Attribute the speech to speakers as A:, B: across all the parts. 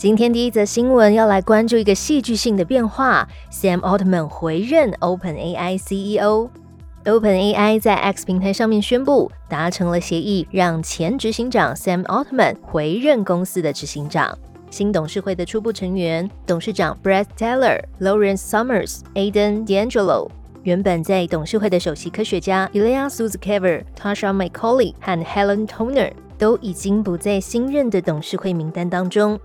A: 今天第一则新闻要来关注一个戏剧性的变化：Sam Altman 回任 OpenAI CEO。OpenAI 在 X 平台上面宣布达成了协议，让前执行长 Sam Altman 回任公司的执行长。新董事会的初步成员，董事长 Brett Taylor、Lawrence Summers、Aden D'Angelo，原本在董事会的首席科学家 Ilya Sutskever、Tasha McCauley 和 Helen Toner 都已经不在新任的董事会名单当中。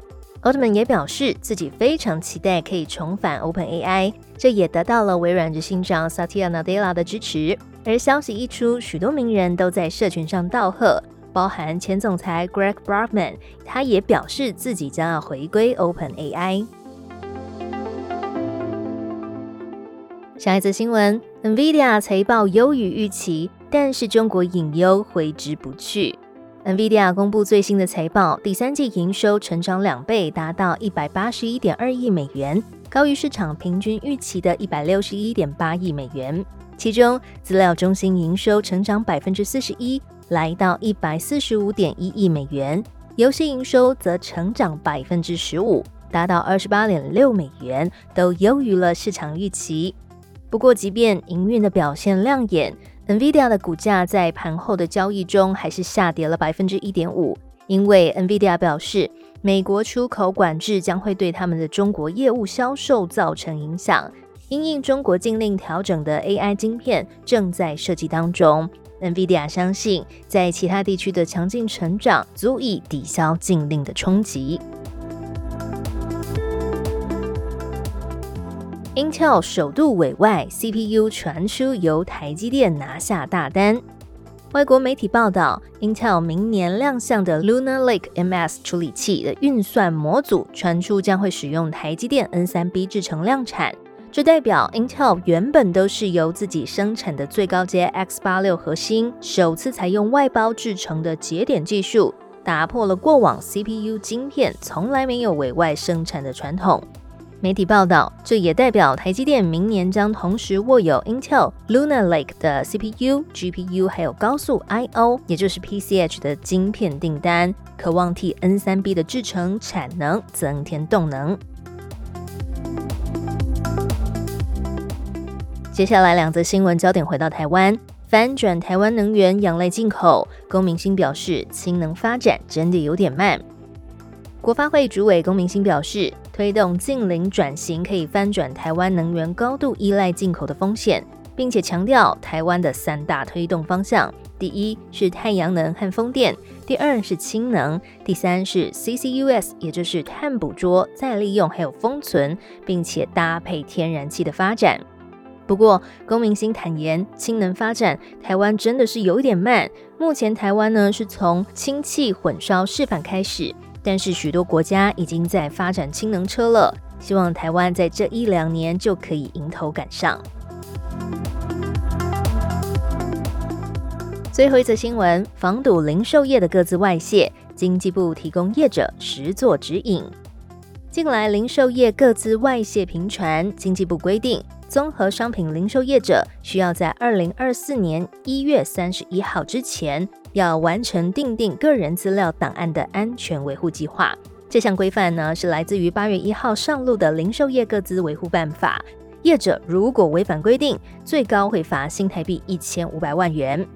A: 奥特曼也表示自己非常期待可以重返 OpenAI，这也得到了微软执行长 Satya Nadella 的支持。而消息一出，许多名人都在社群上道贺，包含前总裁 Greg Brockman，他也表示自己将要回归 OpenAI。下一则新闻：NVIDIA 财报优于预期，但是中国隐忧挥之不去。NVIDIA 公布最新的财报，第三季营收成长两倍，达到一百八十一点二亿美元，高于市场平均预期的一百六十一点八亿美元。其中，资料中心营收成长百分之四十一，来到一百四十五点一亿美元；游戏营收则成长百分之十五，达到二十八点六美元，都优于了市场预期。不过，即便营运的表现亮眼，NVIDIA 的股价在盘后的交易中还是下跌了百分之一点五，因为 NVIDIA 表示，美国出口管制将会对他们的中国业务销售造成影响。因应中国禁令调整的 AI 晶片正在设计当中，NVIDIA 相信在其他地区的强劲成长足以抵消禁令的冲击。Intel 首度委外 CPU 传出由台积电拿下大单。外国媒体报道，Intel 明年亮相的 Lunar Lake MS 处理器的运算模组传出将会使用台积电 N3B 制成量产。这代表 Intel 原本都是由自己生产的最高阶 X86 核心，首次采用外包制成的节点技术，打破了过往 CPU 晶片从来没有委外生产的传统。媒体报道，这也代表台积电明年将同时握有 Intel Lunar Lake 的 CPU、GPU，还有高速 I/O，也就是 PCH 的晶片订单，渴望替 N3B 的制程产能增添动能。接下来两则新闻焦点回到台湾，翻转台湾能源仰赖进口，龚明鑫表示，氢能发展真的有点慢。国发会主委龚明鑫表示。推动近零转型可以翻转台湾能源高度依赖进口的风险，并且强调台湾的三大推动方向：第一是太阳能和风电，第二是氢能，第三是 CCUS，也就是碳捕捉、再利用还有封存，并且搭配天然气的发展。不过，龚明鑫坦言，氢能发展台湾真的是有点慢。目前台湾呢是从氢气混烧示范开始。但是许多国家已经在发展氢能车了，希望台湾在这一两年就可以迎头赶上。最后一则新闻：防堵零售业的各自外泄，经济部提供业者实作指引。近来零售业各自外泄频传，经济部规定，综合商品零售业者需要在二零二四年一月三十一号之前。要完成订定个人资料档案的安全维护计划。这项规范呢，是来自于八月一号上路的《零售业各资维护办法》。业者如果违反规定，最高会罚新台币一千五百万元。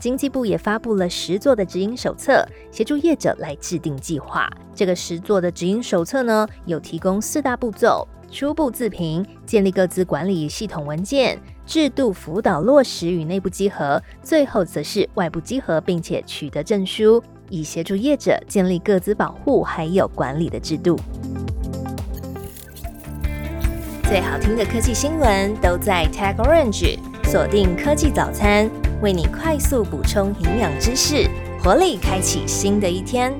A: 经济部也发布了十座的指引手册，协助业者来制定计划。这个十座的指引手册呢，有提供四大步骤。初步自评，建立各自管理系统文件制度，辅导落实与内部稽核，最后则是外部稽核，并且取得证书，以协助业者建立各自保护还有管理的制度。最好听的科技新闻都在 Tag Orange，锁定科技早餐，为你快速补充营养知识，活力开启新的一天。